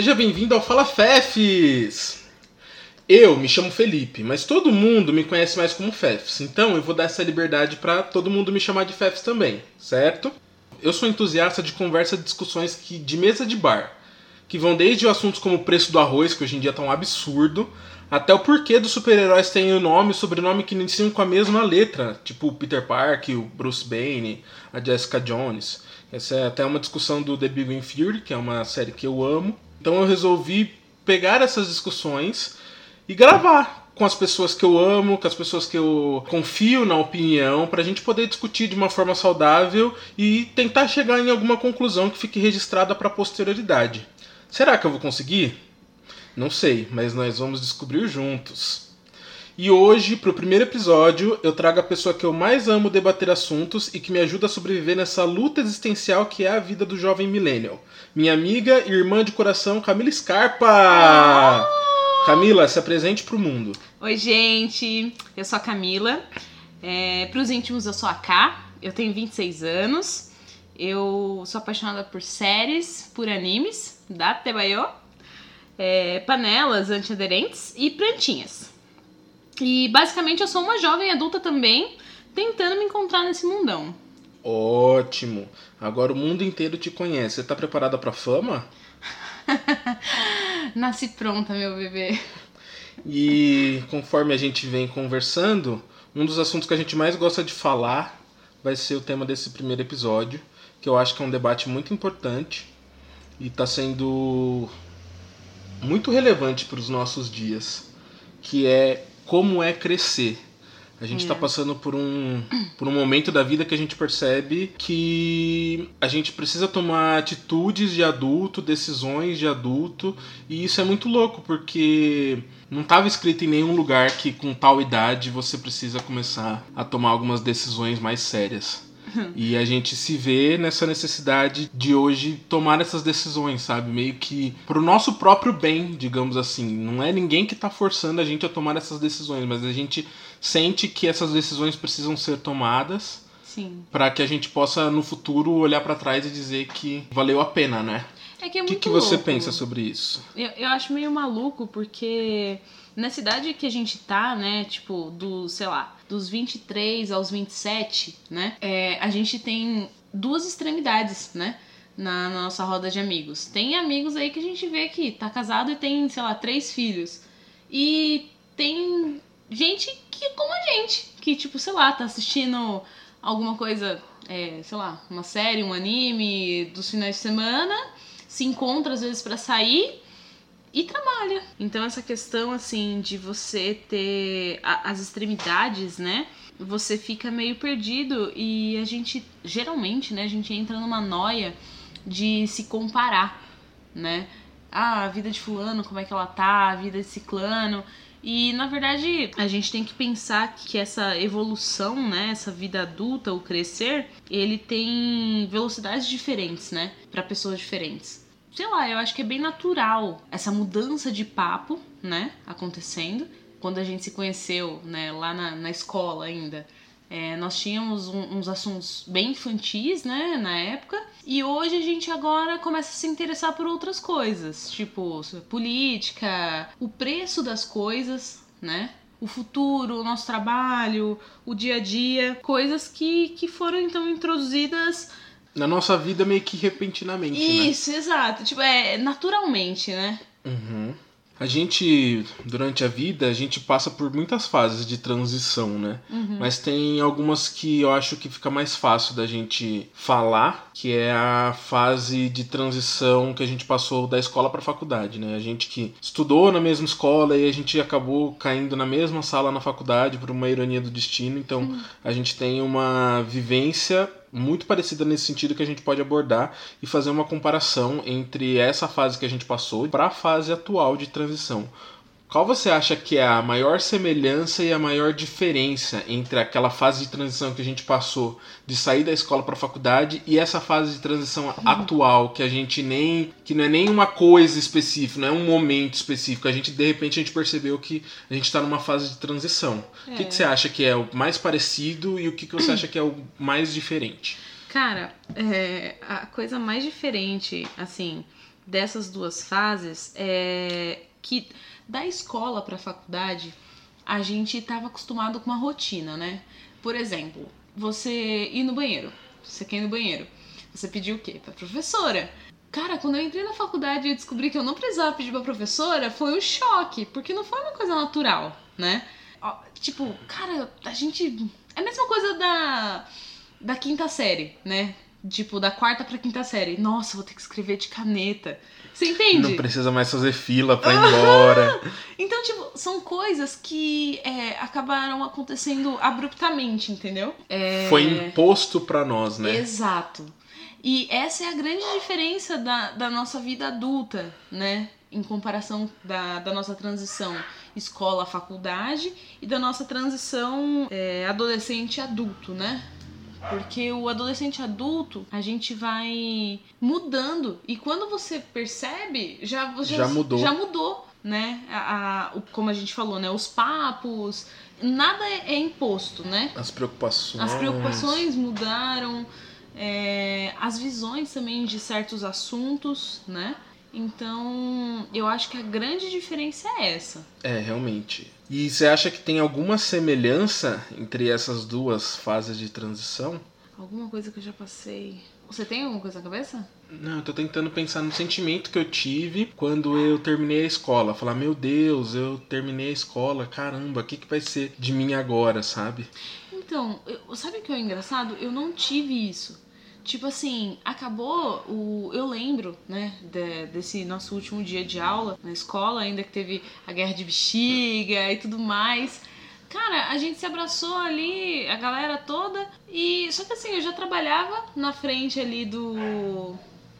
Seja bem-vindo ao Fala Fefes! Eu me chamo Felipe, mas todo mundo me conhece mais como Fefes, então eu vou dar essa liberdade para todo mundo me chamar de Fefes também, certo? Eu sou entusiasta de conversas e discussões que, de mesa de bar, que vão desde assuntos como o preço do arroz, que hoje em dia tá um absurdo, até o porquê dos super-heróis terem o nome e sobrenome que iniciam com a mesma letra, tipo o Peter Parker, o Bruce Banner, a Jessica Jones. Essa é até uma discussão do The Big Bang Theory, que é uma série que eu amo. Então eu resolvi pegar essas discussões e gravar com as pessoas que eu amo, com as pessoas que eu confio na opinião, para a gente poder discutir de uma forma saudável e tentar chegar em alguma conclusão que fique registrada para a posterioridade. Será que eu vou conseguir? Não sei, mas nós vamos descobrir juntos. E hoje, para o primeiro episódio, eu trago a pessoa que eu mais amo debater assuntos e que me ajuda a sobreviver nessa luta existencial que é a vida do jovem millennial. Minha amiga e irmã de coração, Camila Scarpa! Oh! Camila, se apresente para o mundo. Oi, gente. Eu sou a Camila. É, para os íntimos, eu sou a K. Eu tenho 26 anos. Eu sou apaixonada por séries, por animes, da Tebayo, é, panelas antiaderentes e plantinhas. E basicamente eu sou uma jovem adulta também, tentando me encontrar nesse mundão. Ótimo! Agora o mundo inteiro te conhece. Você tá preparada pra fama? Nasci pronta, meu bebê. E conforme a gente vem conversando, um dos assuntos que a gente mais gosta de falar vai ser o tema desse primeiro episódio, que eu acho que é um debate muito importante e está sendo muito relevante para os nossos dias, que é como é crescer. A gente está é. passando por um, por um momento da vida que a gente percebe que a gente precisa tomar atitudes de adulto, decisões de adulto, e isso é muito louco, porque não estava escrito em nenhum lugar que com tal idade você precisa começar a tomar algumas decisões mais sérias. E a gente se vê nessa necessidade de hoje tomar essas decisões, sabe? Meio que pro nosso próprio bem, digamos assim. Não é ninguém que tá forçando a gente a tomar essas decisões, mas a gente sente que essas decisões precisam ser tomadas. Para que a gente possa no futuro olhar para trás e dizer que valeu a pena, né? É que é muito O que, que você pensa sobre isso? Eu, eu acho meio maluco porque na cidade que a gente tá, né, tipo, do, sei lá, dos 23 aos 27, né, é, a gente tem duas extremidades, né, na, na, nossa roda de amigos. Tem amigos aí que a gente vê que tá casado e tem, sei lá, três filhos. E tem gente que, como a gente, que, tipo, sei lá, tá assistindo alguma coisa, é, sei lá, uma série, um anime dos finais de semana, se encontra às vezes para sair e trabalha. Então essa questão assim de você ter a, as extremidades, né? Você fica meio perdido e a gente geralmente, né, a gente entra numa noia de se comparar, né? Ah, a vida de fulano, como é que ela tá, a vida de ciclano. E na verdade, a gente tem que pensar que essa evolução, né, essa vida adulta, o crescer, ele tem velocidades diferentes, né, para pessoas diferentes sei lá, eu acho que é bem natural essa mudança de papo, né, acontecendo. Quando a gente se conheceu, né, lá na, na escola ainda, é, nós tínhamos um, uns assuntos bem infantis, né, na época, e hoje a gente agora começa a se interessar por outras coisas, tipo política, o preço das coisas, né, o futuro, o nosso trabalho, o dia a dia, coisas que, que foram então introduzidas na nossa vida meio que repentinamente, né? Isso, né? exato. Tipo, é naturalmente, né? Uhum. A gente, durante a vida, a gente passa por muitas fases de transição, né? Uhum. Mas tem algumas que eu acho que fica mais fácil da gente falar, que é a fase de transição que a gente passou da escola para faculdade, né? A gente que estudou na mesma escola e a gente acabou caindo na mesma sala na faculdade por uma ironia do destino, então uhum. a gente tem uma vivência muito parecida nesse sentido que a gente pode abordar e fazer uma comparação entre essa fase que a gente passou para a fase atual de transição. Qual você acha que é a maior semelhança e a maior diferença entre aquela fase de transição que a gente passou de sair da escola para a faculdade e essa fase de transição uhum. atual que a gente nem que não é nem uma coisa específica, não é um momento específico, a gente de repente a gente percebeu que a gente está numa fase de transição. É. O que, que, você acha que é o mais parecido e o que, que você acha que é o mais diferente? Cara, é, a coisa mais diferente, assim, dessas duas fases é que da escola para a faculdade a gente estava acostumado com uma rotina, né? Por exemplo, você ir no banheiro, você quer ir no banheiro, você pediu o quê? Pra professora. Cara, quando eu entrei na faculdade e descobri que eu não precisava pedir pra professora, foi um choque, porque não foi uma coisa natural, né? Tipo, cara, a gente. É a mesma coisa da, da quinta série, né? Tipo, da quarta pra quinta série. Nossa, vou ter que escrever de caneta. Você entende? Não precisa mais fazer fila pra ir embora. então, tipo, são coisas que é, acabaram acontecendo abruptamente, entendeu? É... Foi imposto pra nós, né? Exato. E essa é a grande diferença da, da nossa vida adulta, né? Em comparação da, da nossa transição escola-faculdade e da nossa transição é, adolescente-adulto, né? Porque o adolescente adulto, a gente vai mudando. E quando você percebe, já, já, já mudou. Já mudou, né? A, a, como a gente falou, né? Os papos, nada é, é imposto, né? As preocupações. As preocupações mudaram. É, as visões também de certos assuntos, né? Então, eu acho que a grande diferença é essa. É, realmente. E você acha que tem alguma semelhança entre essas duas fases de transição? Alguma coisa que eu já passei. Você tem alguma coisa na cabeça? Não, eu tô tentando pensar no sentimento que eu tive quando eu terminei a escola. Falar, meu Deus, eu terminei a escola, caramba, o que, que vai ser de mim agora, sabe? Então, eu, sabe o que é engraçado? Eu não tive isso. Tipo assim, acabou o. Eu lembro, né, de, desse nosso último dia de aula na escola, ainda que teve a guerra de bexiga e tudo mais. Cara, a gente se abraçou ali, a galera toda, e. Só que assim, eu já trabalhava na frente ali do.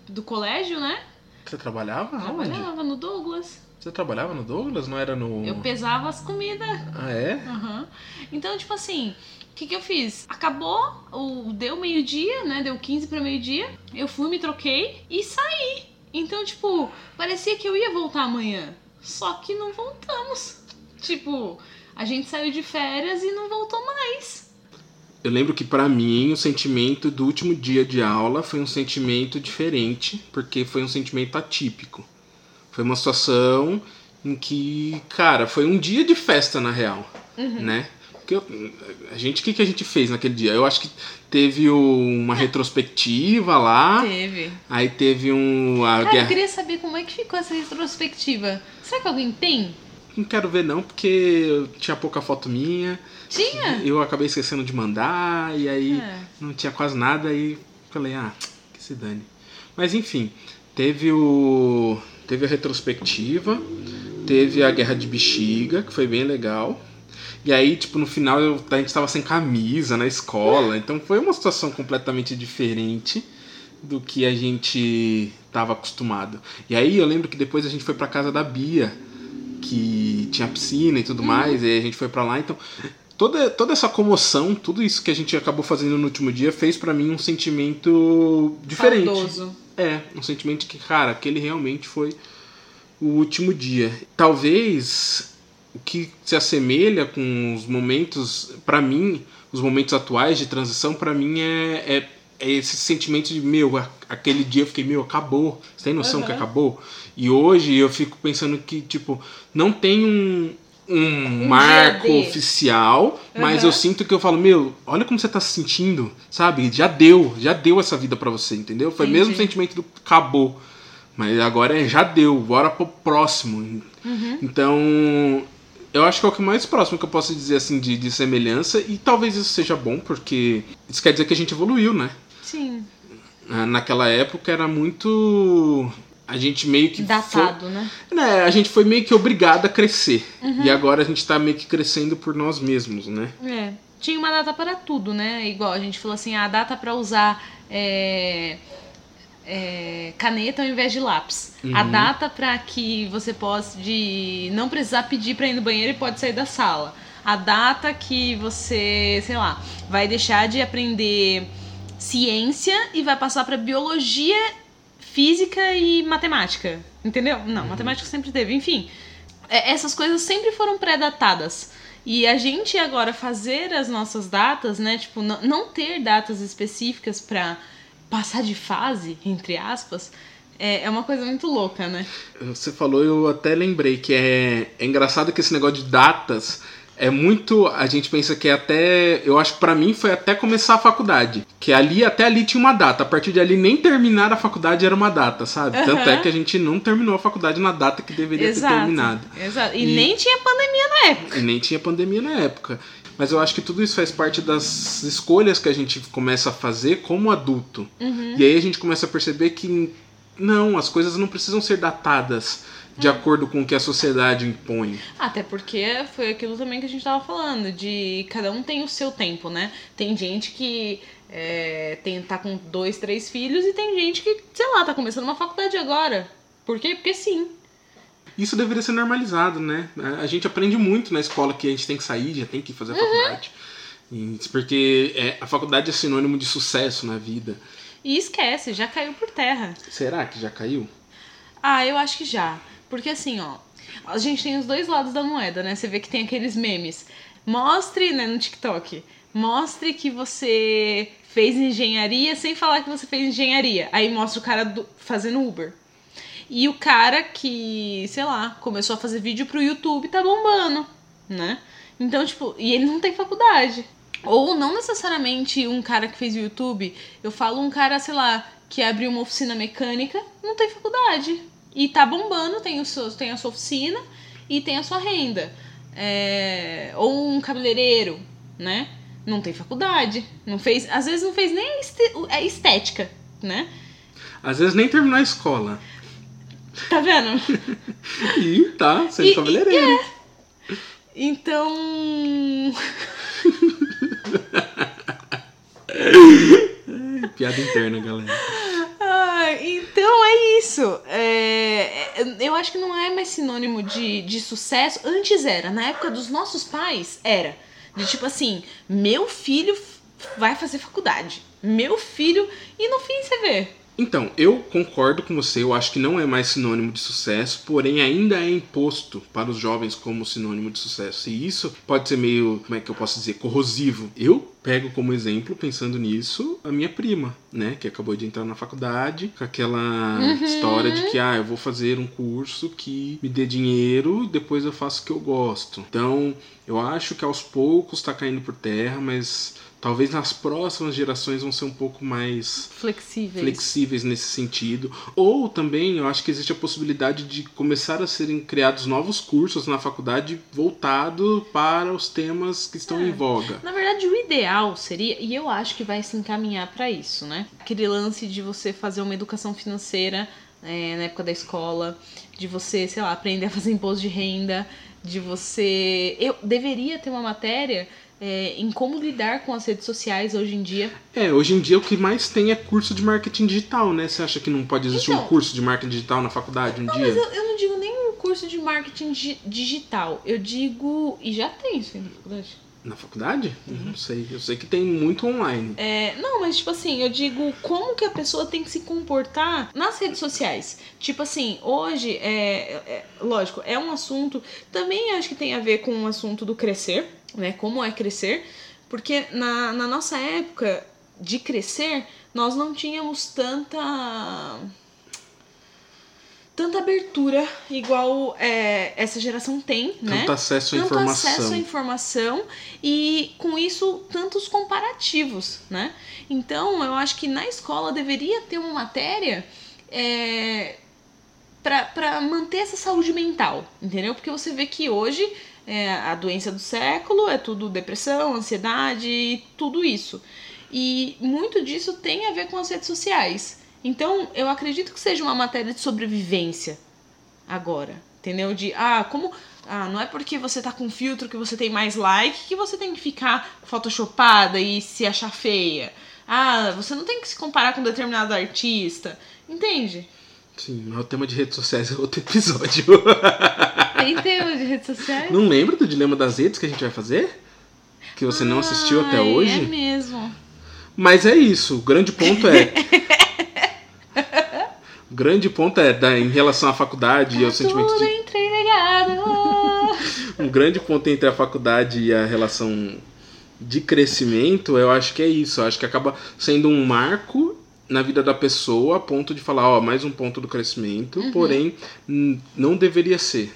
do colégio, né? Você trabalhava? Trabalhava no Douglas. Você trabalhava no Douglas? Não era no. Eu pesava as comidas. Ah, é? Uhum. Então, tipo assim, que, que eu fiz? Acabou, o, deu meio-dia, né? Deu 15 para meio-dia. Eu fui, me troquei e saí. Então, tipo, parecia que eu ia voltar amanhã. Só que não voltamos. Tipo, a gente saiu de férias e não voltou mais. Eu lembro que para mim o sentimento do último dia de aula foi um sentimento diferente, porque foi um sentimento atípico. Foi uma situação em que, cara, foi um dia de festa na real, uhum. né? Eu, a gente, o que, que a gente fez naquele dia? Eu acho que teve uma retrospectiva lá. Teve. Aí teve um. A Cara, guerra... eu queria saber como é que ficou essa retrospectiva. Será que alguém tem? Não quero ver não, porque tinha pouca foto minha. Tinha? Eu acabei esquecendo de mandar, e aí é. não tinha quase nada, e falei, ah, que se dane. Mas enfim, teve o. Teve a retrospectiva, teve a guerra de bexiga, que foi bem legal. E aí, tipo, no final eu, a gente tava sem camisa na escola. Então foi uma situação completamente diferente do que a gente tava acostumado. E aí eu lembro que depois a gente foi pra casa da Bia, que tinha piscina e tudo uhum. mais, e aí a gente foi para lá, então toda, toda essa comoção, tudo isso que a gente acabou fazendo no último dia fez para mim um sentimento diferente. Saudoso. É, um sentimento que, cara, aquele realmente foi o último dia. Talvez que se assemelha com os momentos, para mim, os momentos atuais de transição, para mim é, é, é, esse sentimento de, meu, aquele dia eu fiquei, meu, acabou. Você tem noção uhum. que acabou? E hoje eu fico pensando que, tipo, não tem um, um, um marco oficial, uhum. mas eu sinto que eu falo, meu, olha como você tá se sentindo, sabe? Já deu, já deu essa vida para você, entendeu? Foi o mesmo sentimento do acabou. Mas agora é, já deu, bora pro próximo. Uhum. Então, eu acho que é o que mais próximo que eu posso dizer assim de, de semelhança e talvez isso seja bom porque isso quer dizer que a gente evoluiu, né? Sim. Ah, naquela época era muito a gente meio que datado, foi, né? né? A gente foi meio que obrigado a crescer uhum. e agora a gente tá meio que crescendo por nós mesmos, né? É. Tinha uma data para tudo, né? Igual a gente falou assim, a data para usar é é, caneta ao invés de lápis. Uhum. A data para que você pode não precisar pedir para ir no banheiro e pode sair da sala. A data que você, sei lá, vai deixar de aprender ciência e vai passar para biologia, física e matemática. Entendeu? Não, uhum. matemática sempre teve. Enfim, é, essas coisas sempre foram pré-datadas. E a gente agora fazer as nossas datas, né? Tipo, não ter datas específicas para passar de fase, entre aspas, É, é uma coisa muito louca, né? Você falou, eu até lembrei que é, é engraçado que esse negócio de datas é muito. A gente pensa que é até. Eu acho que pra mim foi até começar a faculdade. Que ali, até ali tinha uma data. A partir de ali, nem terminar a faculdade era uma data, sabe? Uhum. Tanto é que a gente não terminou a faculdade na data que deveria Exato. ter terminado. Exato. E, E- nem tinha pandemia na época. E nem tinha pandemia na época. Mas eu acho que tudo isso faz parte das escolhas que a gente começa a fazer como adulto. Uhum. E aí a gente começa a perceber que não, as coisas não precisam ser datadas de Hum. acordo com o que a sociedade impõe. Até porque foi aquilo também que a gente tava falando, de cada um tem o seu tempo, né? Tem gente que é, tem, tá com dois, três filhos e tem gente que, sei lá, tá começando uma faculdade agora. Por quê? Porque sim. Isso deveria ser normalizado, né? A gente aprende muito na escola que a gente tem que sair, já tem que fazer a Uhum. faculdade. Porque é, a faculdade é sinônimo de sucesso na vida. E esquece, já caiu por terra. Será que já caiu? Ah, eu acho que já. Porque assim, ó, a gente tem os dois lados da moeda, né? Você vê que tem aqueles memes. Mostre, né, no TikTok. Mostre que você fez engenharia sem falar que você fez engenharia. Aí mostra o cara do- fazendo Uber. E o cara que, sei lá, começou a fazer vídeo pro YouTube tá bombando, né? Então, tipo, e ele não tem faculdade. Ou não necessariamente um cara que fez o YouTube, eu falo um cara, sei lá, que abriu uma oficina mecânica, não tem faculdade. E tá bombando, tem, o seu, tem a sua oficina e tem a sua renda. É, ou um cabeleireiro, né? Não tem faculdade. Não fez. Às vezes não fez nem a estética, né? Às vezes nem terminou a escola. Tá vendo? E tá sendo cabeleireiro. Então. Piada interna, galera. Ah, então é isso. É, é, eu acho que não é mais sinônimo de, de sucesso. Antes era, na época dos nossos pais, era. De tipo assim, meu filho vai fazer faculdade. Meu filho. E no fim você vê. Então, eu concordo com você, eu acho que não é mais sinônimo de sucesso, porém ainda é imposto para os jovens como sinônimo de sucesso. E isso pode ser meio, como é que eu posso dizer, corrosivo. Eu pego como exemplo, pensando nisso, a minha prima, né, que acabou de entrar na faculdade, com aquela história de que, ah, eu vou fazer um curso que me dê dinheiro e depois eu faço o que eu gosto. Então, eu acho que aos poucos tá caindo por terra, mas talvez nas próximas gerações vão ser um pouco mais Flexíveis. flexíveis nesse sentido. Ou também eu acho que existe a possibilidade de começar a serem criados novos cursos na faculdade voltado para os temas que estão É. em voga. Na verdade, o ideal seria, e eu acho que vai se encaminhar pra isso, né? Aquele lance de você fazer uma educação financeira é, na época da escola, de você, sei lá, aprender a fazer imposto de renda, de você. Eu deveria ter uma matéria é, em como lidar com as redes sociais hoje em dia. É, hoje em dia o que mais tem é curso de marketing digital, né? Você acha que não pode existir um Então- curso de marketing digital na faculdade um Não, dia? mas eu, eu não digo nem um curso de marketing di- digital. Eu digo. E já tem isso aí na faculdade. Na faculdade? Não sei. Eu sei que tem muito online. É, não, mas tipo assim, eu digo como que a pessoa tem que se comportar nas redes sociais. Tipo assim, hoje é, é- lógico, é um assunto, também acho que tem a ver com o assunto do crescer, né? Como é crescer, porque na, na nossa época de crescer, nós não tínhamos tanta tanta abertura igual é, essa geração tem, né? Tanto acesso à tanto informação. acesso à informação e com isso tantos comparativos, né? Então eu acho que na escola deveria ter uma matéria é, para manter essa saúde mental, entendeu? Porque você vê que hoje é, a doença do século é tudo depressão, ansiedade, tudo isso. E muito disso tem a ver com as redes sociais. Então, eu acredito que seja uma matéria de sobrevivência agora, entendeu? De, ah, como. Ah, não é porque você tá com filtro que você tem mais like que você tem que ficar photoshopada e se achar feia. Ah, você não tem que se comparar com determinado artista. Entende? Sim, mas o tema de redes sociais é outro episódio. Tem tema de redes sociais? não lembra do Dilema das Redes que a gente vai fazer? Que você não assistiu até Ai, hoje? É mesmo. Mas é isso, o grande ponto é. o grande ponto é da, em relação à faculdade e ao sentimento de. Um grande ponto entre a faculdade e a relação de crescimento, eu acho que é isso. Eu acho que acaba sendo um marco na vida da pessoa a ponto de falar, ó, mais um ponto do crescimento, Uhum. porém não deveria ser,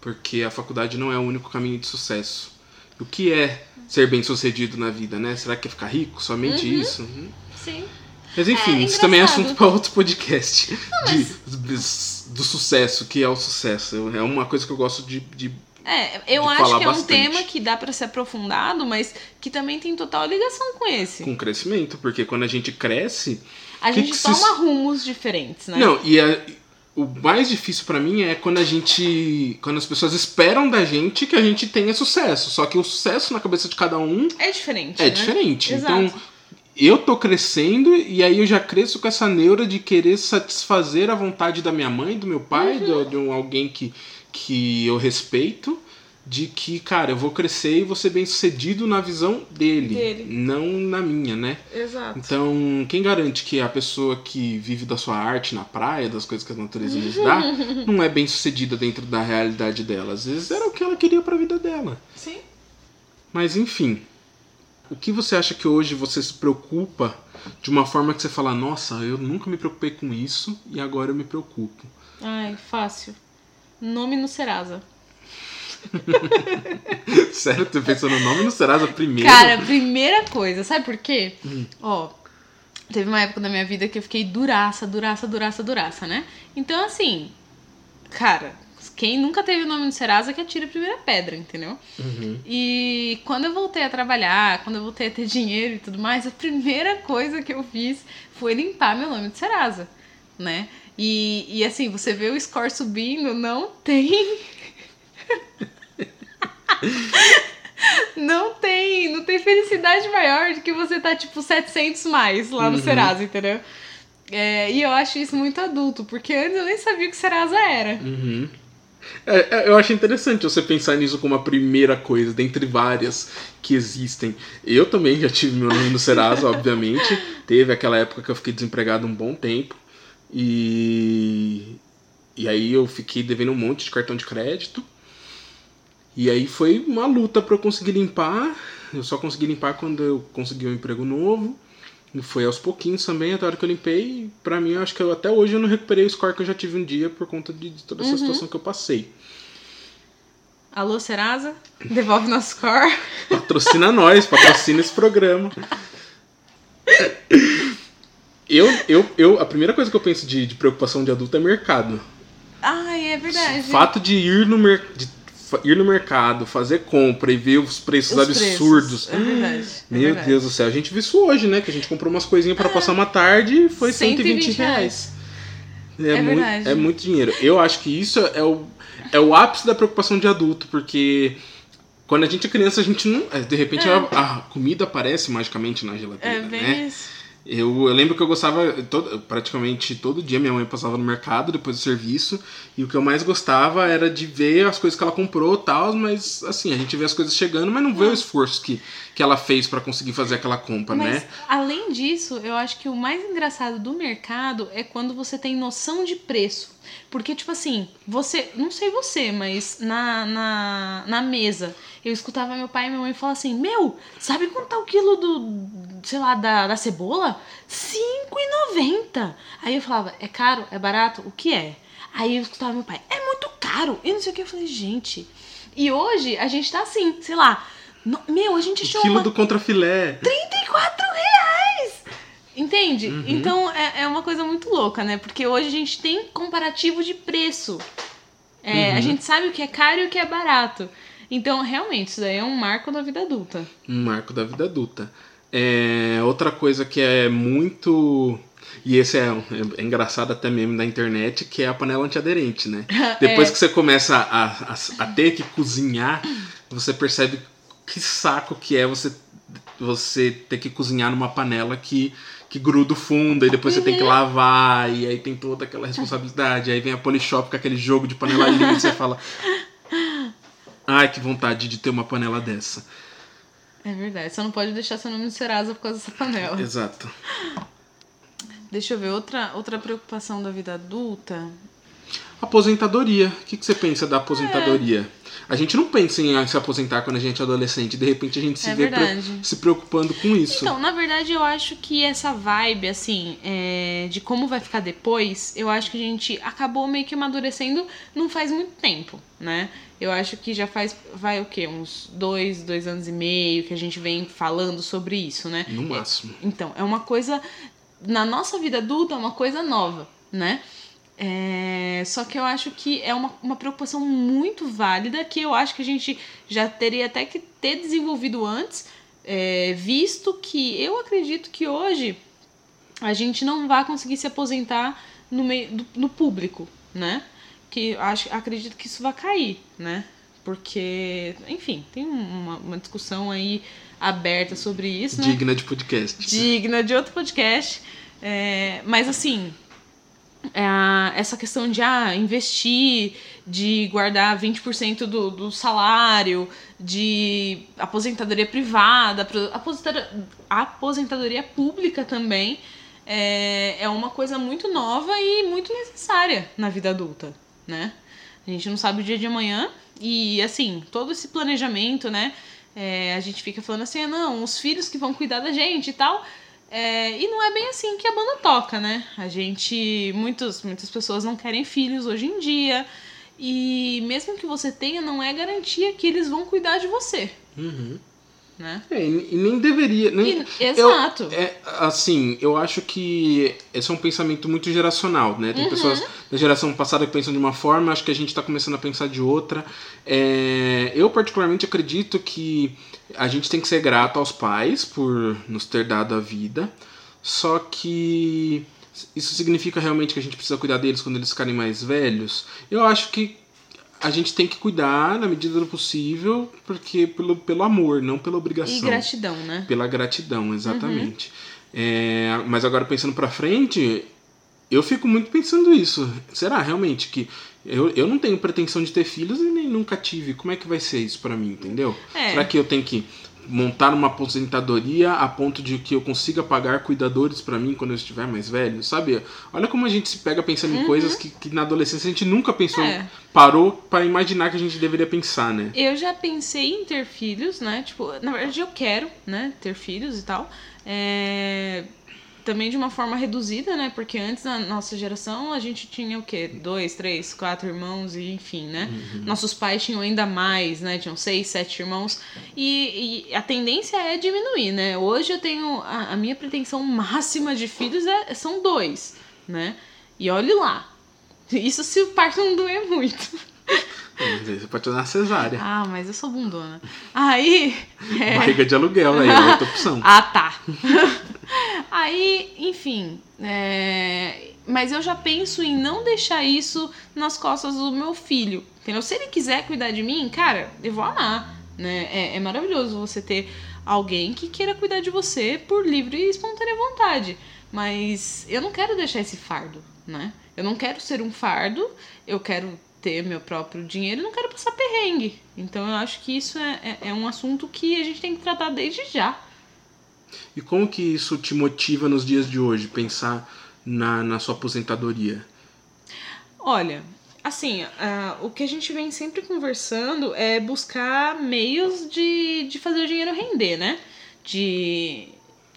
porque a faculdade não é o único caminho de sucesso. O que é ser bem sucedido na vida, né? Será que é ficar rico? Somente Uhum. isso? Hum. Sim. Mas enfim, É isso também é assunto para outro podcast de, de- do sucesso, que é o sucesso. É uma coisa que eu gosto de, de É, eu acho que é um bastante. tema que dá pra ser aprofundado, mas que também tem total ligação com esse. com crescimento, porque quando a gente cresce, A que gente que se- toma rumos diferentes, né? Não, e a- o mais difícil pra mim é quando a gente. Quando as pessoas esperam da gente que a gente tenha sucesso. Só que o sucesso na cabeça de cada um É diferente. é né? diferente. Exato. Então, eu tô crescendo e aí eu já cresço com essa neura de querer satisfazer a vontade da minha mãe, do meu pai, Uhum. de, de um, alguém que, que eu respeito. De que, cara, eu vou crescer e vou ser bem sucedido na visão dele, Dele. não na minha, né? Exato. Então, quem garante que a pessoa que vive da sua arte na praia, das coisas que a natureza nos dá, não é bem sucedida dentro da realidade dela? Às vezes era o que ela queria pra vida dela. Sim. Mas enfim, o que você acha que hoje você se preocupa de uma forma que você fala, nossa, eu nunca me preocupei com isso e agora eu me preocupo? Ai, fácil. Nome no Serasa. Sério, tu pensou no nome no Serasa primeiro? Cara, primeira coisa, sabe por quê? Hum. Ó, teve uma época da minha vida que eu fiquei duraça, duraça, duraça, duraça, né? Então, assim, cara, quem nunca teve o nome no Serasa que atira a primeira pedra, entendeu? Uhum. E quando eu voltei a trabalhar, quando eu voltei a ter dinheiro e tudo mais, a primeira coisa que eu fiz foi limpar meu nome de Serasa, né? E, e assim, você vê o score subindo, não tem. não tem, não tem felicidade maior do que você tá tipo 700 mais lá no Uhum. Serasa, entendeu? É, e eu acho isso muito adulto, porque antes eu nem sabia o que Serasa era. Uhum. É, é, eu acho interessante você pensar nisso como a primeira coisa, dentre várias que existem. Eu também já tive meu nome no Serasa, obviamente. Teve aquela época que eu fiquei desempregado um bom tempo. E. E aí eu fiquei devendo um monte de cartão de crédito. E aí foi uma luta para eu conseguir limpar. Eu só consegui limpar quando eu consegui um emprego novo. E foi aos pouquinhos também, até a hora que eu limpei. Pra mim, eu acho que eu, até hoje eu não recuperei o score que eu já tive um dia por conta de, de toda essa Uhum. situação que eu passei. Alô, Serasa? Devolve nosso score. Patrocina nós, patrocina esse programa. Eu, eu, eu, a primeira coisa que eu penso de, de preocupação de adulto é mercado. Ai, é O verdade. fato de ir no, mer de ir no mercado, fazer compra e ver os preços Os absurdos. preços, é verdade, é Meu verdade. Deus do céu, a gente viu isso hoje, né? Que a gente comprou umas coisinhas pra passar uma tarde e foi 120, 120 reais. É, É muito, verdade. é muito dinheiro. Eu acho que isso é o, é o ápice da preocupação de adulto, porque quando a gente é criança, a gente não. é, De repente É. a, a comida aparece magicamente na geladeira, É bem né? isso. Eu, eu lembro que eu gostava, todo, praticamente todo dia minha mãe passava no mercado depois do serviço, e o que eu mais gostava era de ver as coisas que ela comprou tal, mas assim, a gente vê as coisas chegando, mas não vê o esforço que, que ela fez pra conseguir fazer aquela compra, Mas, né? além disso, eu acho que o mais engraçado do mercado é quando você tem noção de preço. Porque, tipo assim, você. Não sei você, mas na, na, na mesa, eu escutava meu pai e minha mãe falar assim: Meu, sabe quanto tá o quilo do. sei lá, da, da cebola? R$5,90. Aí eu falava: É caro? É barato? O que é? Aí eu escutava meu pai: É muito caro. E não sei o que. Eu falei: Gente. E hoje a gente tá assim, sei lá. no- meu, a gente achou O quilo uma do contrafilé. 34 reais! Entende? Uhum. Então é, é uma coisa muito louca, né? Porque hoje a gente tem comparativo de preço. É, Uhum. A gente sabe o que é caro e o que é barato. Então, realmente, isso daí é um marco da vida adulta. Um marco da vida adulta. É, outra coisa que é muito. E esse é, é engraçado até mesmo da internet, que é a panela antiaderente, né? Depois É. que você começa a, a, a ter que cozinhar, você percebe que saco que é você, você ter que cozinhar numa panela que, que gruda o fundo, e depois você tem que lavar, e aí tem toda aquela responsabilidade. Aí vem a Polishop com aquele jogo de panela linda, e você fala. Ai, que vontade de ter uma panela dessa. É verdade. Você não pode deixar seu nome no Serasa por causa dessa panela. Exato. Deixa eu ver, outra, outra preocupação da vida adulta. Aposentadoria. O que, que você pensa da aposentadoria? A gente não pensa em se aposentar quando a gente é adolescente, de repente a gente se É vê pre- se preocupando com isso. Então, na verdade, eu acho que essa vibe, assim, é, de como vai ficar depois, eu acho que a gente acabou meio que amadurecendo não faz muito tempo, né? Eu acho que já faz, vai o quê? Uns dois, dois anos e meio que a gente vem falando sobre isso, né? no máximo. Então, é uma coisa. Na nossa vida adulta, é uma coisa nova, né? É, só que eu acho que é uma, uma preocupação muito válida que eu acho que a gente já teria até que ter desenvolvido antes, é, visto que eu acredito que hoje a gente não vai conseguir se aposentar no meio do, no público, né? Que acho, acredito que isso vai cair, né? Porque, enfim, tem uma, uma discussão aí aberta sobre isso, né? Digna de podcast. digna de outro podcast. É, mas assim, essa questão de ah, investir, de guardar 20% do, do salário, de aposentadoria privada, aposentadoria, aposentadoria pública também, é, é uma coisa muito nova e muito necessária na vida adulta, né? A gente não sabe o dia de amanhã e, assim, todo esse planejamento, né? é, a gente fica falando assim, ah, não, os filhos que vão cuidar da gente e tal. É, e não é bem assim que a banda toca, né? A gente. Muitos, muitas pessoas não querem filhos hoje em dia. E mesmo que você tenha, não é garantia que eles vão cuidar de você, Uhum. Né? É, e nem deveria. Nem, E- exato. É, assim, eu acho que esse é um pensamento muito geracional, né? Uhum. Tem pessoas da geração passada que pensam de uma forma, acho que a gente está começando a pensar de outra. É, eu, particularmente, acredito que a gente tem que ser grato aos pais por nos ter dado a vida, só que isso significa realmente que a gente precisa cuidar deles quando eles ficarem mais velhos? Eu acho que a gente tem que cuidar na medida do possível, porque pelo, pelo amor, não pela obrigação. E gratidão, né? Pela gratidão, exatamente. É, mas agora pensando pra frente, eu fico muito pensando isso. Será realmente que eu, eu não tenho pretensão de ter filhos e nem nunca tive. Como é que vai ser isso pra mim, entendeu? É. Será que eu tenho que montar uma aposentadoria a ponto de que eu consiga pagar cuidadores pra mim quando eu estiver mais velho, sabe? Olha como a gente se pega pensando em coisas que, que na adolescência a gente nunca pensou, Uhum. É. parou pra imaginar que a gente deveria pensar, né? Eu já pensei em ter filhos, né? Tipo, na verdade eu quero, né? Ter filhos e tal. É, Também de uma forma reduzida, né? Porque antes, na nossa geração, a gente tinha o quê? Dois, três, quatro irmãos e enfim, né? Nossos pais tinham ainda mais, né? Tinham seis, sete irmãos. E, e a tendência é diminuir, né? Hoje eu tenho... A, a minha pretensão máxima de filhos é, são dois, né? E olhe lá. Isso se o parto não doer muito. Você pode tornar cesárea. Ah, mas eu sou bundona. Aí. é- Barriga de aluguel, aí é outra opção. Ah, tá. Aí, enfim. é, Mas eu já penso em não deixar isso nas costas do meu filho. Entendeu? Se ele quiser cuidar de mim, cara, eu vou amar. Né? É, é maravilhoso você ter alguém que queira cuidar de você por livre e espontânea vontade. Mas eu não quero deixar esse fardo, né? Eu não quero ser um fardo, eu quero ter meu próprio dinheiro e não quero passar perrengue. Então eu acho que isso é, é, é um assunto que a gente tem que tratar desde já. E como que isso te motiva nos dias de hoje, pensar na, na sua aposentadoria? Olha, assim, ah, o que a gente vem sempre conversando é buscar meios de, de fazer o dinheiro render, né? De,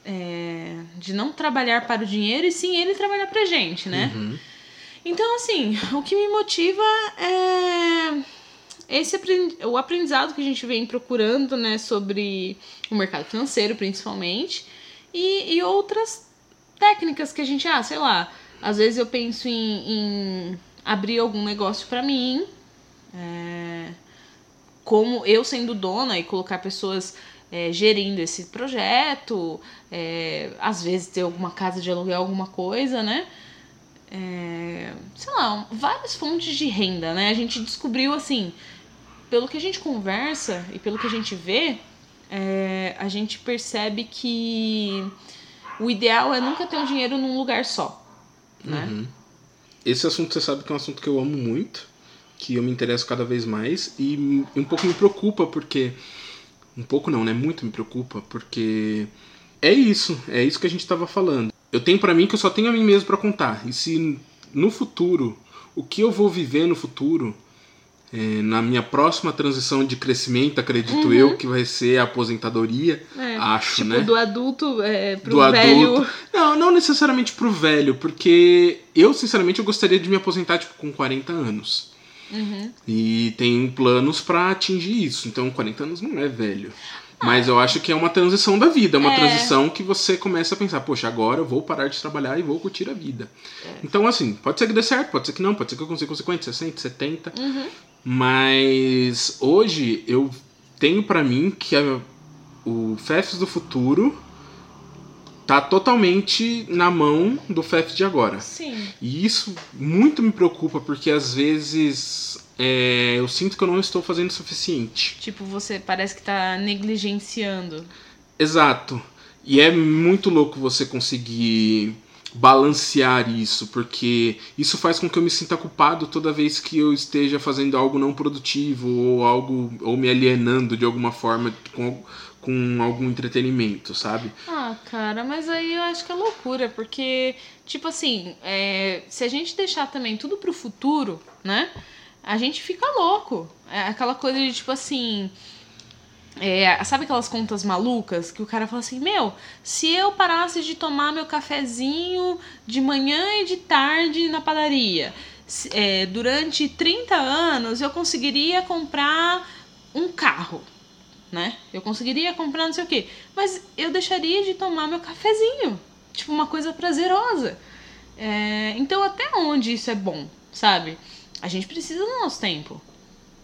é, de não trabalhar para o dinheiro e sim ele trabalhar pra gente, né? Uhum. Então, assim, o que me motiva é esse o aprendizado que a gente vem procurando, né, sobre o mercado financeiro, principalmente, e, e outras técnicas que a gente, ah, sei lá, às vezes eu penso em, em abrir algum negócio pra mim, é, como eu sendo dona e colocar pessoas é, gerindo esse projeto, é, às vezes ter alguma casa de aluguel, alguma coisa, né? É, sei lá, várias fontes de renda, né? A gente descobriu assim, pelo que a gente conversa e pelo que a gente vê, é, a gente percebe que o ideal é nunca ter o dinheiro num lugar só, né? Uhum. Esse assunto você sabe que é um assunto que eu amo muito, que eu me interesso cada vez mais e um pouco me preocupa porque um pouco não, né? Muito me preocupa porque é isso, é isso que a gente estava falando. Eu tenho pra mim que eu só tenho a mim mesmo pra contar. E se no futuro, o que eu vou viver no futuro é, na minha próxima transição de crescimento, acredito Uhum. eu, que vai ser a aposentadoria. É, Acho, tipo, né? do adulto é, pro do velho. adulto. Não, não necessariamente pro velho, porque eu, sinceramente, eu gostaria de me aposentar tipo, com 40 anos. Uhum. E tem planos pra atingir isso. Então, 40 anos não é velho. Mas eu acho que é uma transição da vida, é uma É. transição que você começa a pensar, poxa, agora eu vou parar de trabalhar e vou curtir a vida. Então, assim, pode ser que dê certo, pode ser que não, pode ser que eu consiga com 50, 60, 70. Uhum. Mas hoje eu tenho pra mim que a- o FEFs do futuro tá totalmente na mão do FEF de agora. Sim. E isso muito me preocupa, porque às vezes é, eu sinto que eu não estou fazendo o suficiente. Tipo, você parece que tá negligenciando. Exato. E é muito louco você conseguir balancear isso, porque isso faz com que eu me sinta culpado toda vez que eu esteja fazendo algo não produtivo ou algo ou me alienando de alguma forma com, com algum entretenimento, sabe? Ah, cara, mas aí eu acho que é loucura, porque, tipo assim, é, se a gente deixar também tudo pro futuro, né? A gente fica louco. É aquela coisa de, tipo assim. é, sabe aquelas contas malucas que o cara fala assim: Meu, se eu parasse de tomar meu cafezinho de manhã e de tarde na padaria, é, durante 30 anos eu conseguiria comprar um carro né? Eu conseguiria comprar não sei o quê. Mas eu deixaria de tomar meu cafezinho. Tipo, uma coisa prazerosa. É, então, até onde isso é bom, sabe? A gente precisa do nosso tempo.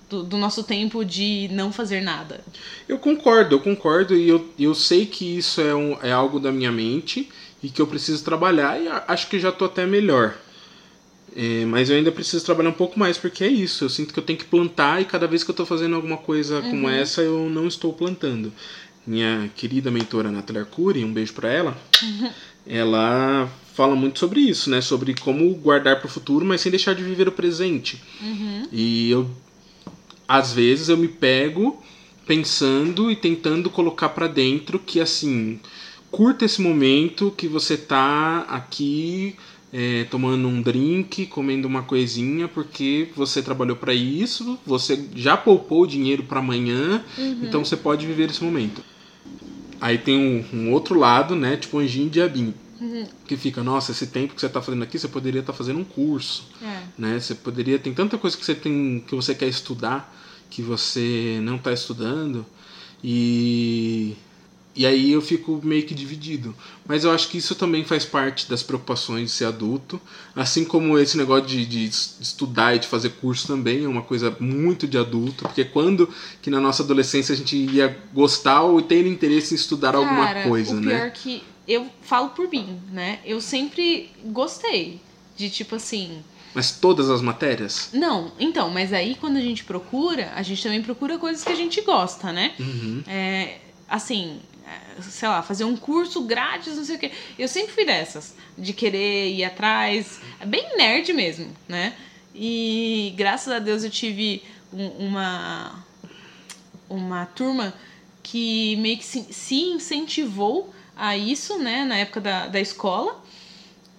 Do, do nosso tempo de não fazer nada. Eu concordo, eu concordo e eu, eu sei que isso é, um, é algo da minha mente e que eu preciso trabalhar e acho que já tô até melhor. É, mas eu ainda preciso trabalhar um pouco mais, porque é isso. Eu sinto que eu tenho que plantar e cada vez que eu tô fazendo alguma coisa como essa, eu não estou plantando. Minha querida mentora Nathalie Arcuri, um beijo pra ela, ela fala muito sobre isso, né? Sobre como guardar pro futuro, mas sem deixar de viver o presente. E eu, às vezes, eu me pego pensando e tentando colocar pra dentro que, assim, curta esse momento que você tá aqui é, tomando um drink, comendo uma coisinha, porque você trabalhou pra isso, você já poupou dinheiro pra amanhã, então você pode viver esse momento. Aí tem um, um outro lado, né? Tipo anjinho e diabinho. Que fica, nossa, esse tempo que você tá fazendo aqui, você poderia estar fazendo um curso É. né? Você poderia tem tanta coisa que você tem que você quer estudar que você não está estudando e e aí eu fico meio que dividido. Mas eu acho que isso também faz parte das preocupações de ser adulto, assim como esse negócio de, de estudar e de fazer curso também é uma coisa muito de adulto, porque quando que na nossa adolescência a gente ia gostar ou ter interesse em estudar alguma Cara, coisa, o né? pior que eu falo por mim, né? Eu sempre gostei de tipo assim. Mas todas as matérias? Não, então, mas aí quando a gente procura, a gente também procura coisas que a gente gosta, né? Uhum. É, assim, sei lá, fazer um curso grátis, não sei o quê. Eu sempre fui dessas, de querer ir atrás, é bem nerd mesmo, né? E graças a Deus eu tive um- uma uma turma que meio que se, se incentivou a isso, né, na época da, da escola.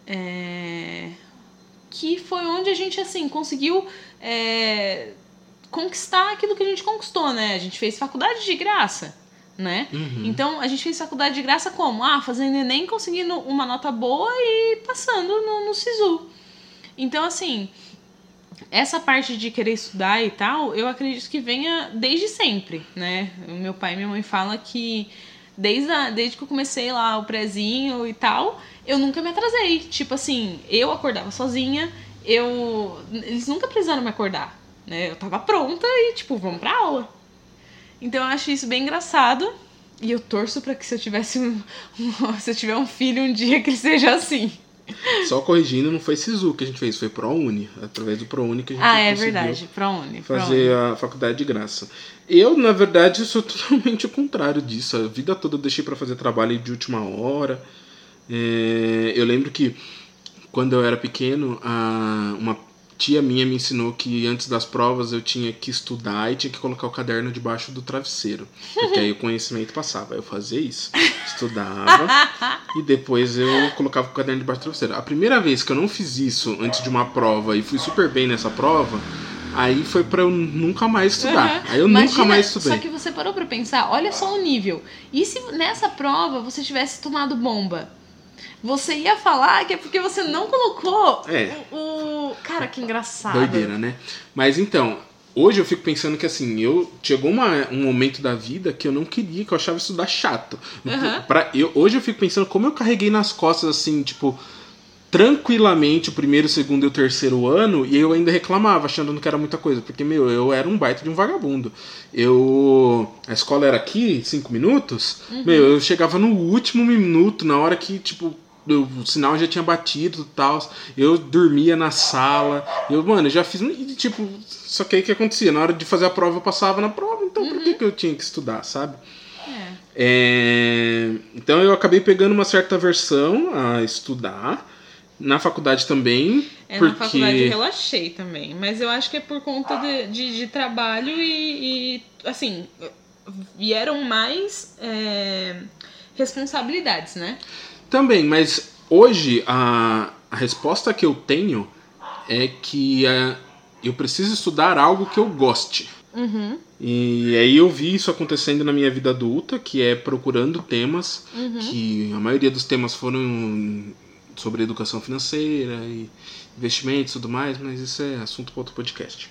É, que foi onde a gente, assim, conseguiu é, conquistar aquilo que a gente conquistou, né? A gente fez faculdade de graça, né? Uhum. Então a gente fez faculdade de graça como? Ah, fazendo Enem, conseguindo uma nota boa e passando no, no SISU. Então, assim, essa parte de querer estudar e tal, eu acredito que venha desde sempre, né? Meu pai e minha mãe falam que desde, a, desde que eu comecei lá o prezinho e tal, eu nunca me atrasei. Tipo assim, eu acordava sozinha, eu. Eles nunca precisaram me acordar. Né? Eu tava pronta e, tipo, vamos pra aula. Então eu acho isso bem engraçado. E eu torço pra que se eu tivesse um, um- se eu tiver um filho um dia que ele seja assim. Só corrigindo, não foi SISU que a gente fez, foi ProUni. Através do ProUni que a gente Ah, é verdade. Pra fazer a faculdade de graça. Eu, na verdade, sou totalmente o contrário disso. A vida toda eu deixei pra fazer trabalho de última hora. É, eu lembro que quando eu era pequeno, a- uma tia minha me ensinou que antes das provas eu tinha que estudar e tinha que colocar o caderno debaixo do travesseiro. Porque aí o conhecimento passava. Eu fazia isso. Estudava e depois eu colocava o caderno debaixo do travesseiro. A primeira vez que eu não fiz isso antes de uma prova e fui super bem nessa prova Aí foi pra eu nunca mais estudar. Uhum. Aí eu Imagina, nunca mais estudei. Só que você parou pra pensar, olha só o nível. E se nessa prova você tivesse tomado bomba? Você ia falar que é porque você não colocou É. o, o- Cara, que engraçado. Doideira, né? Mas então, hoje eu fico pensando que assim, eu chegou uma- um momento da vida que eu não queria, que eu achava estudar chato. Aham. Pra, eu, hoje eu fico pensando como eu carreguei nas costas, assim, tipo, tranquilamente o primeiro, o segundo e o terceiro ano, e eu ainda reclamava, achando que era muita coisa, porque, meu, eu era um baita de um vagabundo. Eu. A escola era aqui, cinco minutos, meu, eu chegava no último minuto, na hora que, tipo. O sinal já tinha batido e tal. Eu dormia na sala. Eu, mano, eu já fiz. Tipo, só que aí o que acontecia? Na hora de fazer a prova, eu passava na prova. Então por que, que eu tinha que estudar, sabe? É. É, então eu acabei pegando uma certa versão a estudar. Na faculdade também. É, porque... na faculdade eu relaxei também. Mas eu acho que é por conta de, de, de trabalho e, e, assim, vieram mais é, responsabilidades, né? Também, mas hoje a, a resposta que eu tenho é que é, eu preciso estudar algo que eu goste. Uhum, E aí eu vi isso acontecendo na minha vida adulta, que é procurando temas, uhum. que a maioria dos temas foram sobre educação financeira e investimentos e tudo mais, mas isso é assunto para outro podcast.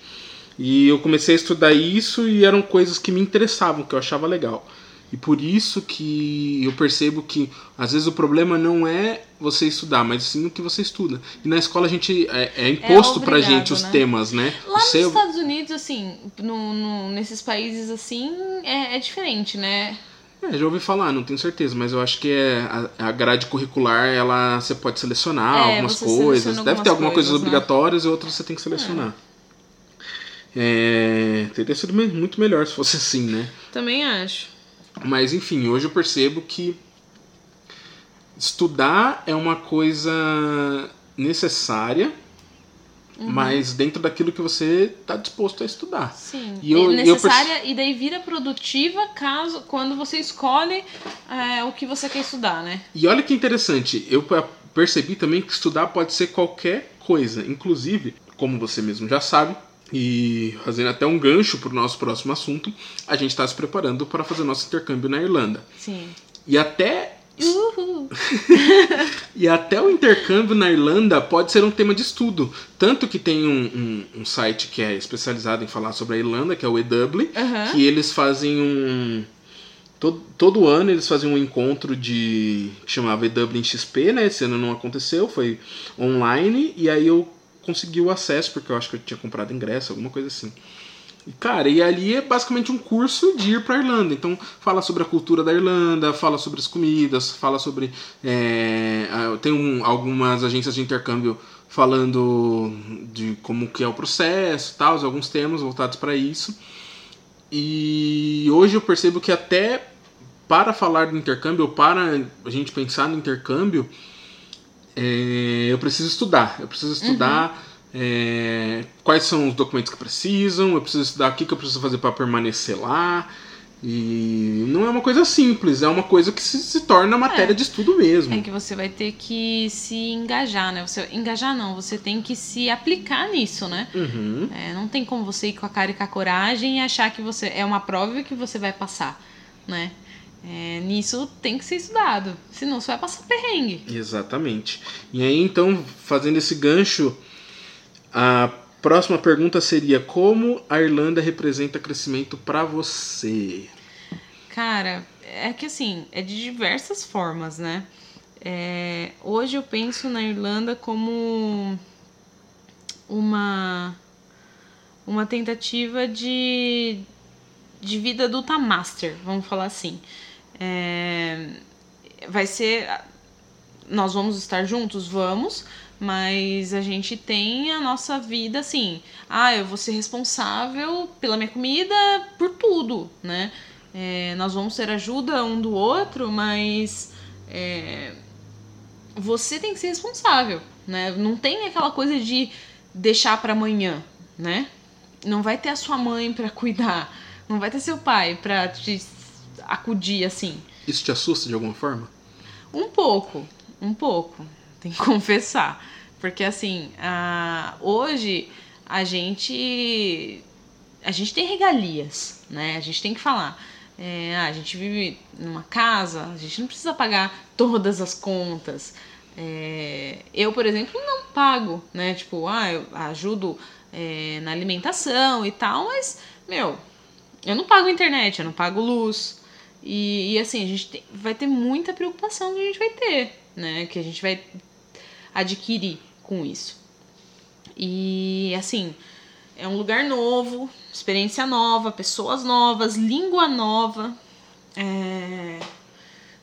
E eu comecei a estudar isso e eram coisas que me interessavam, que eu achava legal. E por isso que eu percebo que às vezes o problema não é você estudar, mas sim o que você estuda. E na escola a gente é, é imposto pra obrigado, gente os né? temas, né? Lá nos Você- Estados Unidos, assim, no, no- nesses países assim, é, é diferente, né? É, já ouvi falar, não tenho certeza, mas eu acho que é a, grade curricular, ela você pode selecionar É, algumas coisas. Deve ter algumas algumas coisas coisas, né? obrigatórias e outras você tem que selecionar. É, teria sido muito melhor se fosse assim, né? Também acho. Mas enfim, hoje eu percebo que estudar é uma coisa necessária, Uhum. mas dentro daquilo que você está disposto a estudar. Sim. E eu- é eu necessária e daí vira produtiva caso quando você escolhe é, o que você quer estudar, né? E olha que interessante, eu pe- percebi também que estudar pode ser qualquer coisa, inclusive, como você mesmo já sabe, e fazendo até um gancho para o nosso próximo assunto, a gente está se preparando para fazer nosso intercâmbio na Irlanda. Sim. E até Uhul. E até o intercâmbio na Irlanda pode ser um tema de estudo. Tanto que tem um, um- um site que é especializado em falar sobre a Irlanda, que é o EW, Aham. que eles fazem um. Todo, todo ano eles fazem um encontro de. que chamava EW em XP, né? Esse ano não aconteceu, foi online, e aí eu consegui o acesso, porque eu acho que eu tinha comprado ingresso, alguma coisa assim. E, Cara, e ali é basicamente um curso de ir pra Irlanda. Então, fala sobre a cultura da Irlanda, fala sobre as comidas, fala sobre. é, tem um- algumas agências de intercâmbio falando de como que é o processo, tal, alguns temas voltados para isso. E hoje eu percebo que até para falar do intercâmbio, para a gente pensar no intercâmbio, é, eu preciso estudar. Eu preciso estudar é, quais são os documentos que precisam, eu preciso estudar o que, que eu preciso fazer para permanecer lá. E não é uma coisa simples, é uma coisa que se, se torna matéria É. de estudo mesmo. É que você vai ter que se engajar, né? Você, engajar não, você tem que se aplicar nisso, né? Uhum. É, não tem como você ir com a cara e com a coragem e achar que você é uma prova que você vai passar, né? É, nisso tem que ser estudado, senão você vai passar perrengue. Exatamente. E aí, então, fazendo esse gancho, a próxima pergunta seria: como a Irlanda representa crescimento para você? Cara, é que assim, é de diversas formas, né? É, hoje eu penso na Irlanda como uma uma tentativa de, de vida adulta master, vamos falar assim. É, vai ser. Nós vamos estar juntos? Vamos, mas a gente tem a nossa vida assim. Ah, eu vou ser responsável pela minha comida, por tudo, né? É, nós vamos ter ajuda um do outro, mas é, você tem que ser responsável, né? Não tem aquela coisa de deixar para amanhã, né? Não vai ter a sua mãe para cuidar, não vai ter seu pai para te acudir assim. Isso te assusta de alguma forma? Um pouco, um pouco, tem que confessar. Porque assim, a, hoje a gente a gente tem regalias, né? A gente tem que falar. É, ah, a gente vive numa casa, a gente não precisa pagar todas as contas. É, eu, por exemplo, não pago, né? Tipo, ah, eu ajudo é, na alimentação e tal, mas, meu, eu não pago internet, eu não pago luz. E, e assim, a gente tem, vai ter muita preocupação que a gente vai ter, né? Que a gente vai adquirir com isso. E assim, é um lugar novo, experiência nova, pessoas novas, língua nova. É...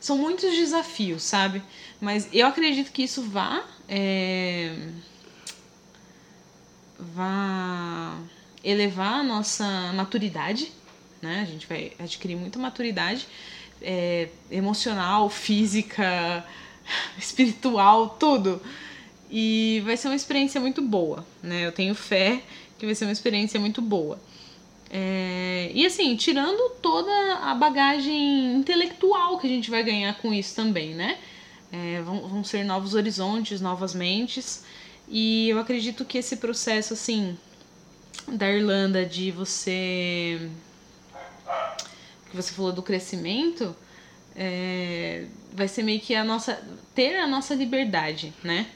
São muitos desafios, sabe? Mas eu acredito que isso vá. É... Vá elevar a nossa maturidade, né? A gente vai adquirir muita maturidade é, emocional, física, espiritual, tudo. E vai ser uma experiência muito boa, né? Eu tenho fé que vai ser uma experiência muito boa. É, e assim, tirando toda a bagagem intelectual que a gente vai ganhar com isso também, né? É, vão, vão ser novos horizontes, novas mentes. E eu acredito que esse processo, assim, da Irlanda de você. Que você falou do crescimento, é, vai ser meio que a nossa. ter a nossa liberdade, né?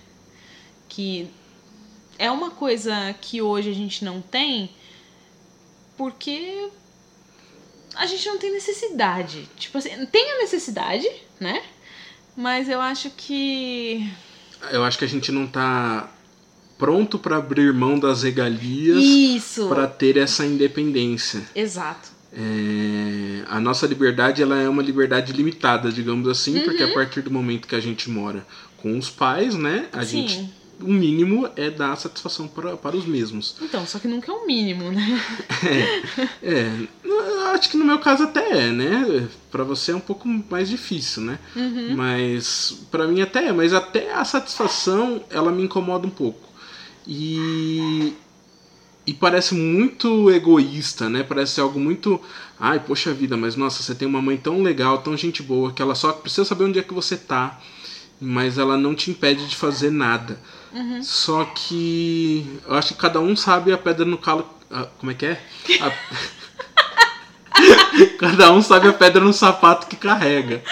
Que é uma coisa que hoje a gente não tem porque a gente não tem necessidade. Tipo assim, tem a necessidade, né? Mas eu acho que. Eu acho que a gente não tá pronto para abrir mão das regalias para ter essa independência. Exato. É, a nossa liberdade ela é uma liberdade limitada, digamos assim, uhum. porque a partir do momento que a gente mora com os pais, né, a Sim. gente o mínimo é dar satisfação para, para os mesmos. Então, só que nunca é o mínimo, né? é, é, acho que no meu caso até é, né? Para você é um pouco mais difícil, né? Uhum. Mas para mim até é, mas até a satisfação ela me incomoda um pouco. E e parece muito egoísta, né? Parece algo muito, ai, poxa vida, mas nossa, você tem uma mãe tão legal, tão gente boa que ela só precisa saber onde é que você tá, mas ela não te impede de fazer nada. Uhum. Só que eu acho que cada um sabe a pedra no calo. Ah, como é que é? A... cada um sabe a pedra no sapato que carrega.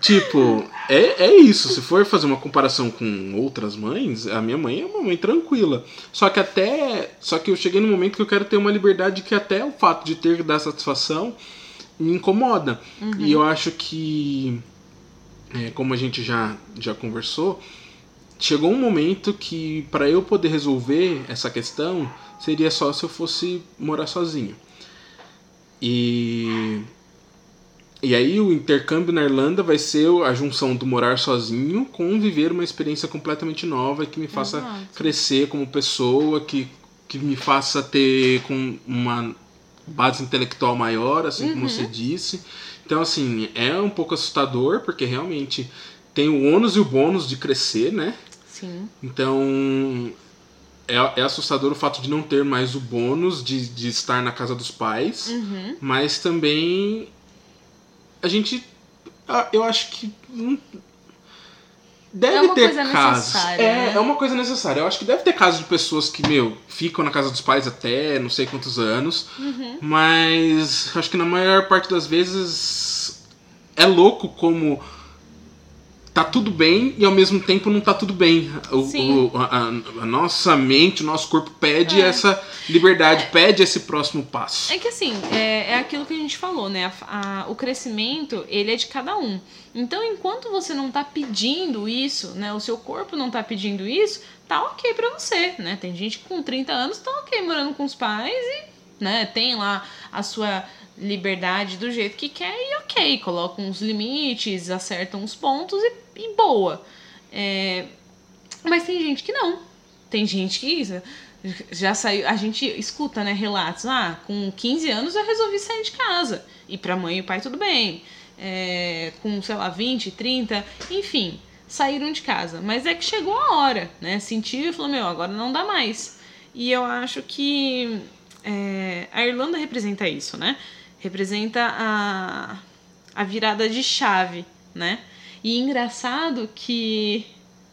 tipo, é, é isso. Se for fazer uma comparação com outras mães, a minha mãe é uma mãe tranquila. Só que até. Só que eu cheguei no momento que eu quero ter uma liberdade que até o fato de ter que dar satisfação me incomoda. Uhum. E eu acho que. É, como a gente já, já conversou, chegou um momento que para eu poder resolver essa questão seria só se eu fosse morar sozinho. E e aí o intercâmbio na Irlanda vai ser a junção do morar sozinho com viver uma experiência completamente nova que me faça Exato. crescer como pessoa, que, que me faça ter com uma base intelectual maior, assim uhum. como você disse. Então assim, é um pouco assustador porque realmente tem o ônus e o bônus de crescer, né? Sim. Então, é, é, assustador o fato de não ter mais o bônus de, de estar na casa dos pais, uhum. mas também a gente. Eu acho que. Deve é ter casos. É, né? é uma coisa necessária. Eu acho que deve ter casos de pessoas que, meu, ficam na casa dos pais até não sei quantos anos. Uhum. Mas acho que na maior parte das vezes é louco como tá tudo bem e ao mesmo tempo não tá tudo bem. O, o a, a, nossa mente, o nosso corpo pede é. essa liberdade, é. pede esse próximo passo. É que assim, é, é aquilo que a gente falou, né? A, o crescimento, ele é de cada um. Então, enquanto você não tá pedindo isso, né? O seu corpo não tá pedindo isso, tá ok pra você, né? Tem gente que com 30 anos tá ok morando com os pais e, né? Tem lá a sua liberdade do jeito que quer e ok, coloca uns limites, acerta uns pontos e, e boa. É, mas tem gente que não. Tem gente que já saiu. A gente escuta, né, relatos. Ah, com 15 anos eu resolvi sair de casa. E pra mãe e pai tudo bem. É, com, sei lá, 20, 30, enfim, saíram de casa. Mas é que chegou a hora, né? Sentiu e falou: meu, agora não dá mais. E eu acho que é, a Irlanda representa isso, né? Representa a, a virada de chave, né? E engraçado que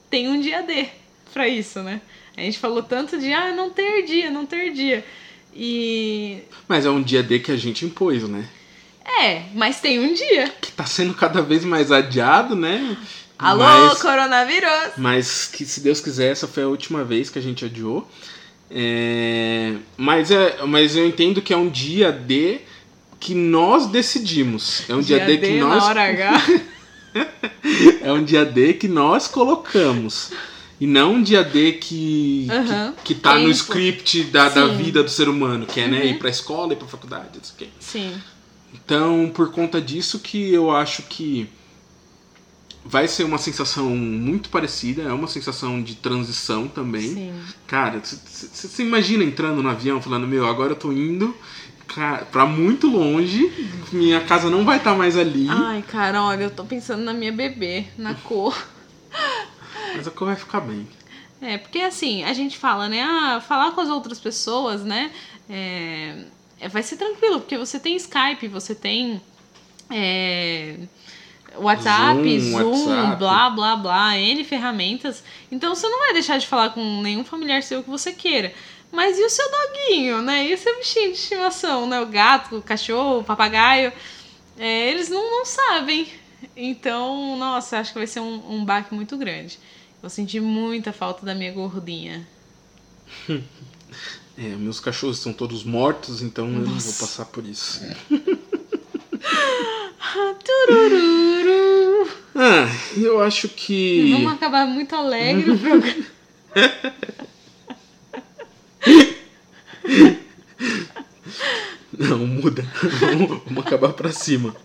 tem um dia D para isso, né? A gente falou tanto de, ah, não ter dia, não ter dia. E. Mas é um dia D que a gente impôs, né? É, mas tem um dia. Que tá sendo cada vez mais adiado, né? Alô, mas, coronavírus! mas que se Deus quiser, essa foi a última vez que a gente adiou. É, mas, é, mas eu entendo que é um dia D que nós decidimos. É um dia, D que na nós. hora H. é um dia D que nós colocamos. E não um dia D que, Aham. que, que tá no Tempo. script da, da vida do ser humano, que é né, Uhum. ir pra escola, ir pra faculdade, não sei o quê. Sim. Então, por conta disso que eu acho que vai ser uma sensação muito parecida, é uma sensação de transição também. Sim. Cara, você imagina entrando no avião falando, meu, agora eu tô indo pra muito longe, minha casa não vai estar mais ali, Ai, cara, olha, eu tô pensando na minha bebê, na cor. mas a cor vai ficar bem. É, porque assim, a gente fala, né? Ah, falar com as outras pessoas, né? É, é, vai ser tranquilo, porque você tem Skype, você tem é, WhatsApp, Zoom, Zoom, WhatsApp. blá, blá, blá, N ferramentas. Então você não vai deixar de falar com nenhum familiar seu que você queira. Mas e o seu doguinho, né? E o seu bichinho de estimação, né? O gato, o cachorro, o papagaio. É, eles não, não sabem. Então, nossa, acho que vai ser um, um baque muito grande. Eu senti muita falta da minha gordinha. É, meus cachorros estão todos mortos, então eu não vou Nossa. passar por isso. Turururu. Ah, eu acho que. Vamos acabar muito alegre o programa. Não, muda. vamos, vamos acabar pra cima.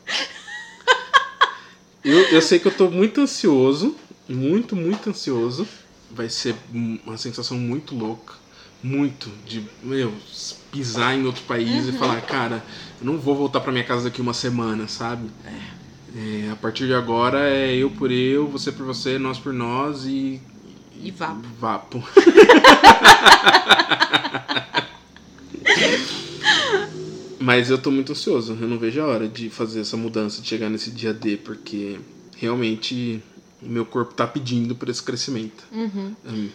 Eu, eu sei que eu tô muito ansioso. Muito, muito ansioso. Vai ser uma sensação muito louca. Muito. De, meu, pisar em outro país e falar, cara, eu não vou voltar pra minha casa daqui uma semana, sabe? É, a partir de agora é eu por eu, você por você, nós por nós e. E vapo. Vapo. Mas eu tô muito ansioso, eu não vejo a hora de fazer essa mudança, de chegar nesse dia D, porque realmente o meu corpo tá pedindo por esse crescimento. Uhum. Hum,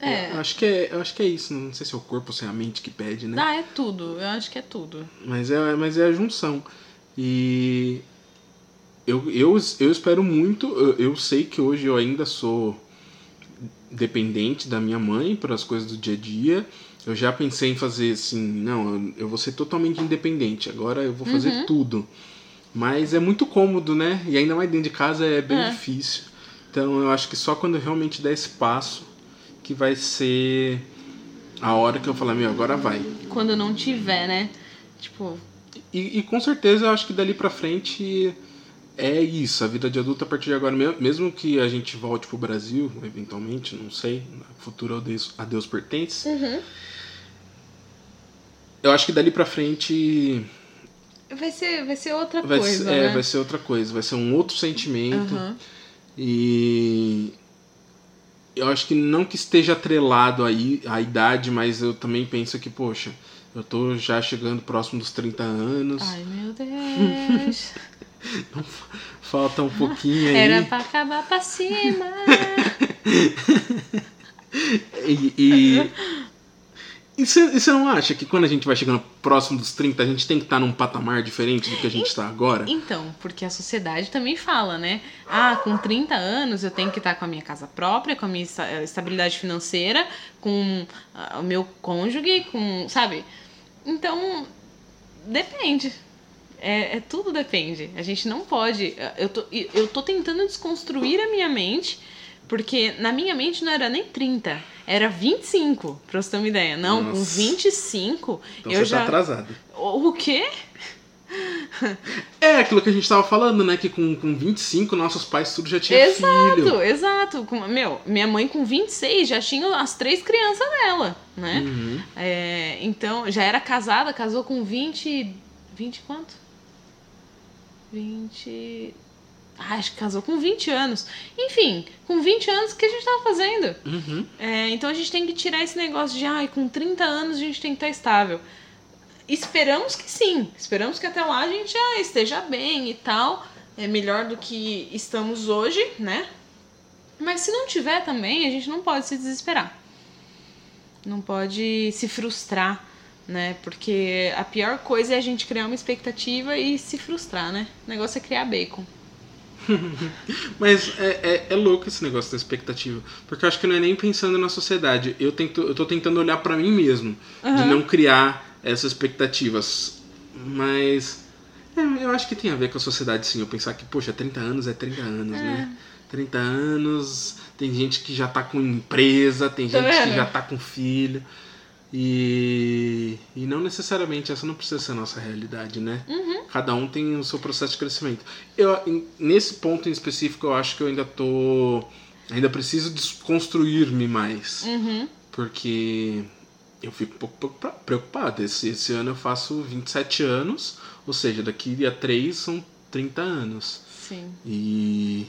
É. Eu acho que é, eu acho que é isso, não sei se é o corpo ou se é a mente que pede, né? Ah, é tudo. Eu acho que é tudo. Mas é, mas é a junção. E eu, eu, eu espero muito. Eu, eu sei que hoje eu ainda sou dependente da minha mãe para as coisas do dia a dia. Eu já pensei em fazer assim, não, eu, vou ser totalmente independente. Agora eu vou fazer tudo. Mas é muito cômodo, né? E ainda mais dentro de casa é bem É. difícil. Então eu acho que só quando eu realmente der esse passo que vai ser a hora que eu falar, meu, agora vai. Quando não tiver, né? Tipo, E, e com certeza eu acho que dali pra frente é isso, a vida de adulto a partir de agora, me- mesmo que a gente volte pro Brasil, eventualmente, não sei, no futuro a Deus, a Deus pertence. Eu acho que dali pra frente vai ser, vai ser outra vai, coisa, ser, é, né? vai ser outra coisa, vai ser um outro sentimento. Aham. E eu acho que não que esteja atrelado aí à idade, mas eu também penso que, poxa, eu tô já chegando próximo dos 30 anos. Ai, meu Deus. Falta um pouquinho aí. Era pra acabar pra cima. E, e, e você não acha que quando a gente vai chegando próximo dos 30, a gente tem que estar num patamar diferente do que a gente está agora? Então, porque a sociedade também fala, né? Ah, com 30 anos eu tenho que estar com a minha casa própria, com a minha eh, estabilidade financeira, com ah, o meu cônjuge, com. Sabe? Então, depende. É, é tudo depende. A gente não pode. eh, Eu tô, eu tô tentando desconstruir a minha mente, porque na minha mente não era nem 30, era 25, pra você ter uma ideia. Não, com Nossa. 25, Então eu você já. tá atrasado. O quê? É aquilo que a gente tava falando, né? Que com, com 25 nossos pais tudo já tinha filho. Exato, exato. Com- Meu, minha mãe com 26 já tinha as três crianças dela, né? Uhum. É, então, já era casada, casou com 20. 20 quanto? 20. Ah, acho que casou com 20 anos. Enfim, com 20 anos, o que a gente tava fazendo? Uhum. É, então a gente tem que tirar esse negócio de, ai, com 30 anos a gente tem que estar estável. Esperamos que sim. Esperamos que até lá a gente já esteja bem e tal. É melhor do que estamos hoje, né? Mas se não tiver também, a gente não pode se desesperar. não pode se frustrar, né? Porque a pior coisa é a gente criar uma expectativa e se frustrar, né? O negócio é criar bacon. Mas é, é, é, louco esse negócio da expectativa. Porque eu acho que não é nem pensando na sociedade. Eu, tento, eu tô tentando olhar para mim mesmo. Uhum. De não criar essas expectativas. Mas. É, eu acho que tem a ver com a sociedade, sim. Eu pensar que, poxa, 30 anos é 30 anos, é. né? 30 anos, tem gente que já tá com empresa, tem tá gente que já tá com filho. E, e não necessariamente essa não precisa ser a nossa realidade, né? Uhum. Cada um tem o seu processo de crescimento. Eu, nesse ponto em específico, eu acho que eu ainda tô. Ainda preciso desconstruir-me mais. Uhum. Porque eu fico um pouco preocupado. Esse, esse ano eu faço 27 anos, ou seja, daqui a 3 são 30 anos. Sim. E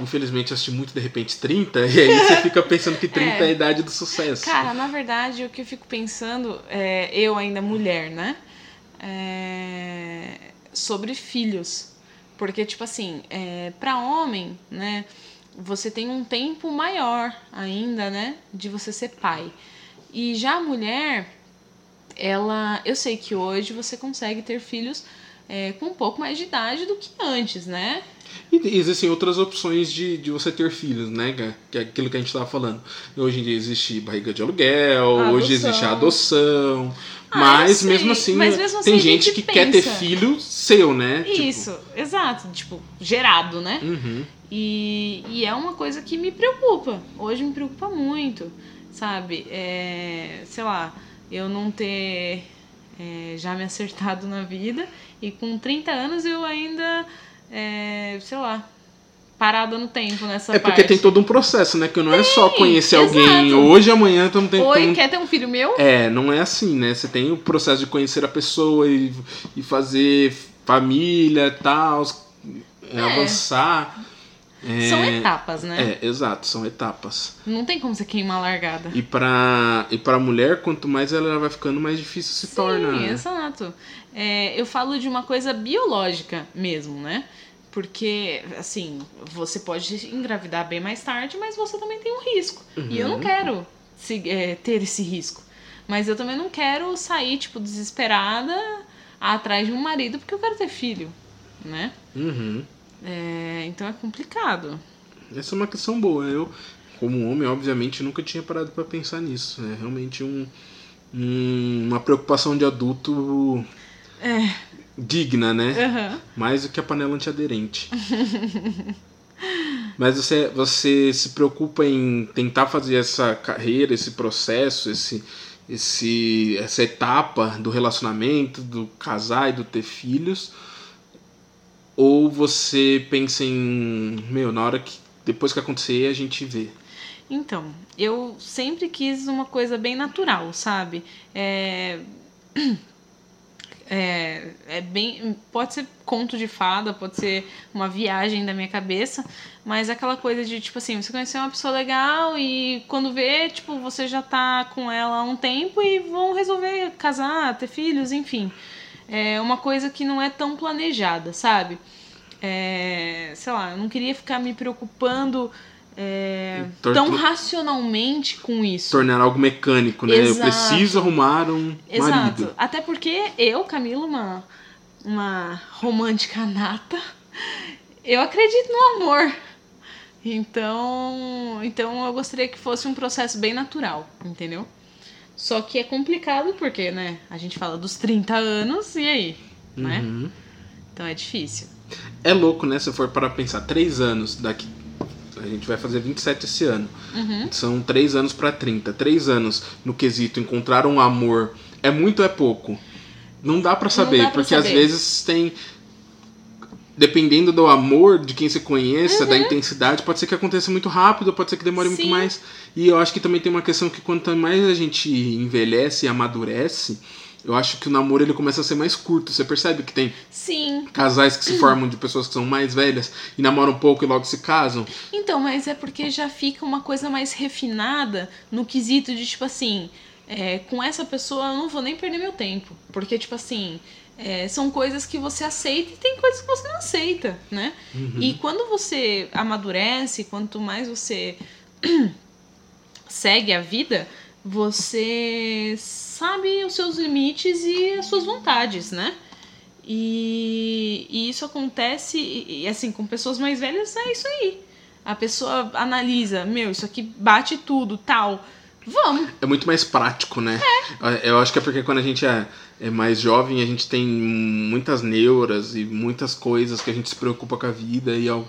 infelizmente assisti muito de repente 30, e aí você fica pensando que 30 é. é a idade do sucesso. Cara, na verdade, o que eu fico pensando, é, eu ainda mulher, né? É, sobre filhos. Porque, tipo assim, é, para homem, né? Você tem um tempo maior ainda, né? De você ser pai. E já a mulher, ela. Eu sei que hoje você consegue ter filhos é, com um pouco mais de idade do que antes, né? E existem outras opções de, de você ter filhos, né? Que é aquilo que a gente estava falando. Hoje em dia existe barriga de aluguel, a hoje existe a adoção. Ah, mas, mesmo assim, mas mesmo assim, tem gente que pensa. quer ter filho seu, né? Tipo Isso, tipo... exato. Tipo, gerado, né? Uhum. E, e é uma coisa que me preocupa. Hoje me preocupa muito, sabe? É, sei lá, eu não ter é, já me acertado na vida e com 30 anos eu ainda é, sei lá, parada no tempo nessa É porque parte. tem todo um processo, né? Que não é só conhecer exato. alguém hoje amanhã estamos tentando. Oi, quer ter um filho meu? É, não é assim, né? Você tem o processo de conhecer a pessoa e, e fazer família e tal, é. avançar. É, são etapas, né? É, exato, são etapas. Não tem como você queimar a largada. E pra, e pra mulher, quanto mais ela vai ficando, mais difícil se Sim, torna. Sim, exato. É, eu falo de uma coisa biológica mesmo, né? Porque, assim, você pode engravidar bem mais tarde, mas você também tem um risco. Uhum. E eu não uhum. quero se, é, ter esse risco. Mas eu também não quero sair, tipo, desesperada atrás de um marido porque eu quero ter filho, né? Uhum. É, então é complicado. Essa é uma questão boa. Eu, como homem, obviamente, nunca tinha parado para pensar nisso. É realmente um, um, uma preocupação de adulto é. digna, né? Uhum. Mais do que a panela antiaderente. Mas você, você se preocupa em tentar fazer essa carreira, esse processo, esse, esse, essa etapa do relacionamento, do casar e do ter filhos? Ou você pensa em, meu, na hora que depois que acontecer a gente vê? Então, eu sempre quis uma coisa bem natural, sabe? É... É, é bem. Pode ser conto de fada, pode ser uma viagem da minha cabeça, mas aquela coisa de, tipo assim, você conheceu uma pessoa legal e quando vê, tipo, você já tá com ela há um tempo e vão resolver casar, ter filhos, enfim. É uma coisa que não é tão planejada, sabe? É, sei lá, eu não queria ficar me preocupando é, tão racionalmente com isso. Tornar algo mecânico, né? Exato. Eu preciso arrumar um Exato. marido. Até porque eu, Camila, uma, uma romântica nata, eu acredito no amor. Então, então eu gostaria que fosse um processo bem natural, entendeu? Só que é complicado porque, né, a gente fala dos 30 anos e aí, né? Uhum. Então é difícil. É louco, né? Se for para pensar, três anos daqui a gente vai fazer 27 esse ano. Uhum. São 3 anos para 30. 3 anos no quesito encontrar um amor é muito ou é pouco? Não dá para saber, pra porque saber. às vezes tem dependendo do amor de quem você conheça, uhum. da intensidade, pode ser que aconteça muito rápido, pode ser que demore Sim. muito mais. E eu acho que também tem uma questão que quanto mais a gente envelhece e amadurece, eu acho que o namoro ele começa a ser mais curto. Você percebe que tem Sim. casais que se formam de pessoas que são mais velhas e namoram um pouco e logo se casam? Então, mas é porque já fica uma coisa mais refinada no quesito de tipo assim, é, com essa pessoa eu não vou nem perder meu tempo. Porque, tipo assim, é, são coisas que você aceita e tem coisas que você não aceita, né? Uhum. E quando você amadurece, quanto mais você segue a vida, você sabe os seus limites e as suas vontades, né? E, e isso acontece, e, e, assim, com pessoas mais velhas é isso aí. A pessoa analisa, meu, isso aqui bate tudo, tal. Vamos. É muito mais prático, né? É. Eu acho que é porque quando a gente é, é mais jovem, a gente tem muitas neuras e muitas coisas que a gente se preocupa com a vida e ao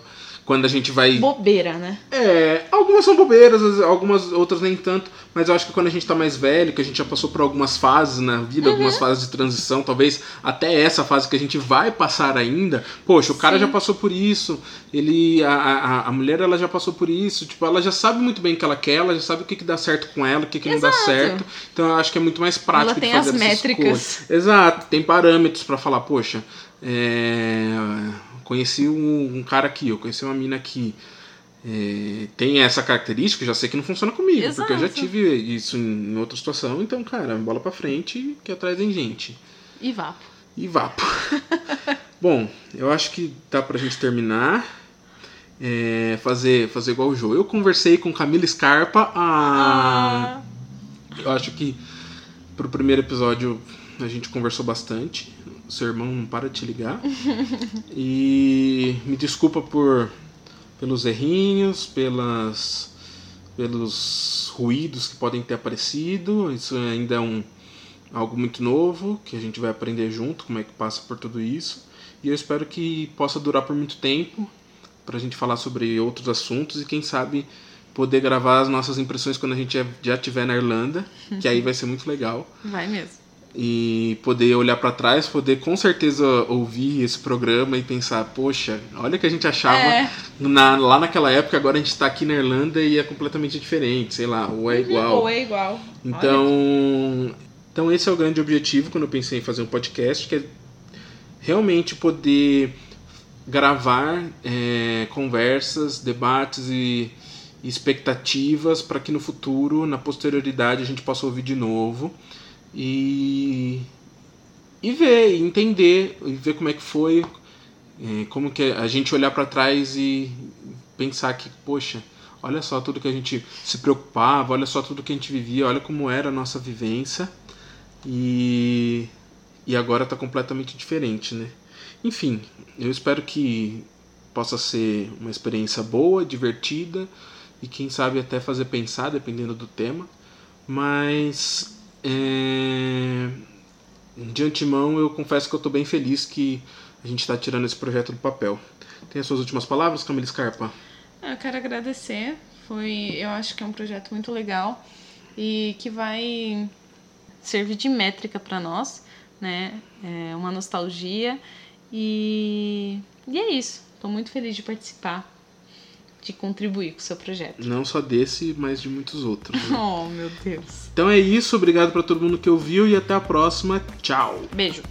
quando a gente vai. Bobeira, né? É, algumas são bobeiras, algumas outras nem tanto, mas eu acho que quando a gente tá mais velho, que a gente já passou por algumas fases na vida, uhum. algumas fases de transição, talvez até essa fase que a gente vai passar ainda, poxa, o cara Sim. já passou por isso, ele. A, a, a, mulher ela já passou por isso, tipo, ela já sabe muito bem o que ela quer, ela já sabe o que, que dá certo com ela, o que, que não dá certo. Então eu acho que é muito mais prático ela tem de fazer as métricas. Exato, tem parâmetros para falar, poxa. É conheci um, um cara aqui, eu conheci uma mina aqui. É, tem essa característica, já sei que não funciona comigo, Exato. porque eu já tive isso em outra situação, então, cara, bola pra frente que atrás tem gente. E vapo. E vapo. Bom, eu acho que dá pra gente terminar. É, fazer, fazer igual o João. Eu conversei com Camila Scarpa. Ah, ah. Eu acho que pro primeiro episódio a gente conversou bastante seu irmão não para de te ligar. e me desculpa por pelos errinhos, pelas pelos ruídos que podem ter aparecido. Isso ainda é um algo muito novo que a gente vai aprender junto como é que passa por tudo isso. E eu espero que possa durar por muito tempo para a gente falar sobre outros assuntos e quem sabe poder gravar as nossas impressões quando a gente já estiver na Irlanda, que aí vai ser muito legal. Vai mesmo e poder olhar para trás, poder com certeza ouvir esse programa e pensar, poxa, olha o que a gente achava é. na, lá naquela época, agora a gente está aqui na Irlanda e é completamente diferente, sei lá, ou é uhum, igual. Ou é igual. Então, então esse é o grande objetivo quando eu pensei em fazer um podcast, que é realmente poder gravar é, conversas, debates e expectativas para que no futuro, na posterioridade, a gente possa ouvir de novo e, e ver, e entender, e ver como é que foi, é, como que a gente olhar para trás e pensar que, poxa, olha só tudo que a gente se preocupava, olha só tudo que a gente vivia, olha como era a nossa vivência e, e agora está completamente diferente, né? Enfim, eu espero que possa ser uma experiência boa, divertida e quem sabe até fazer pensar, dependendo do tema. Mas é... De antemão, eu confesso que eu estou bem feliz que a gente está tirando esse projeto do papel. Tem as suas últimas palavras, Camila Scarpa? Eu quero agradecer. Foi, eu acho que é um projeto muito legal e que vai servir de métrica para nós, né? É uma nostalgia e, e é isso. Estou muito feliz de participar de contribuir com o seu projeto. Não só desse, mas de muitos outros. Né? oh, meu Deus. Então é isso, obrigado para todo mundo que ouviu e até a próxima. Tchau. Beijo.